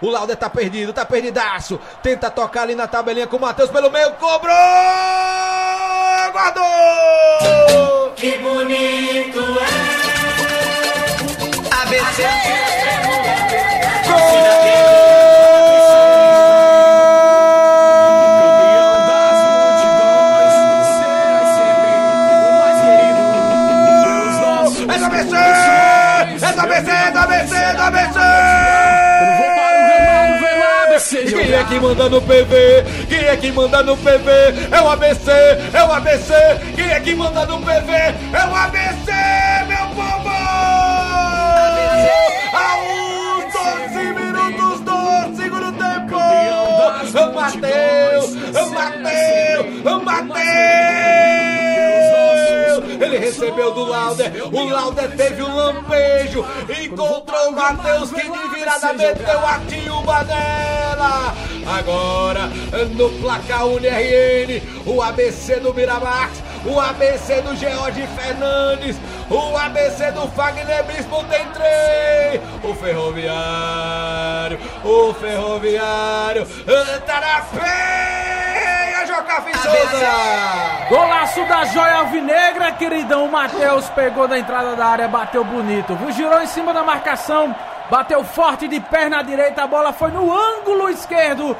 O Lauder tá perdido, tá perdidaço. Tenta tocar ali na tabelinha com o Matheus pelo meio. Cobrou! Guardou! Que bonito é. ABC. É ABC! É do ABC! É do ABC! É do ABC! Quem é que manda no PV? Quem é que manda no PV? É o ABC! É o ABC! Quem é que manda no PV? É o ABC, meu povo! A uns 12 minutos do segundo tempo! Mateus! Mateus! Mateus! Ele recebeu do Lauder. O Lauder teve um lampejo. Encontrou o Matheus que de virada meteu a Tilba nela. Agora, no placar UniRN, o ABC do Miramax, o ABC do George Fernandes, o ABC do Fagner Bispo tem três. O Ferroviário, o Ferroviário, tá na peia, Jocafi Souza. Golaço da joia alvinegra, queridão. O Matheus pegou da entrada da área, bateu bonito, viu? Girou em cima da marcação, bateu forte de perna direita, a bola foi no ângulo esquerdo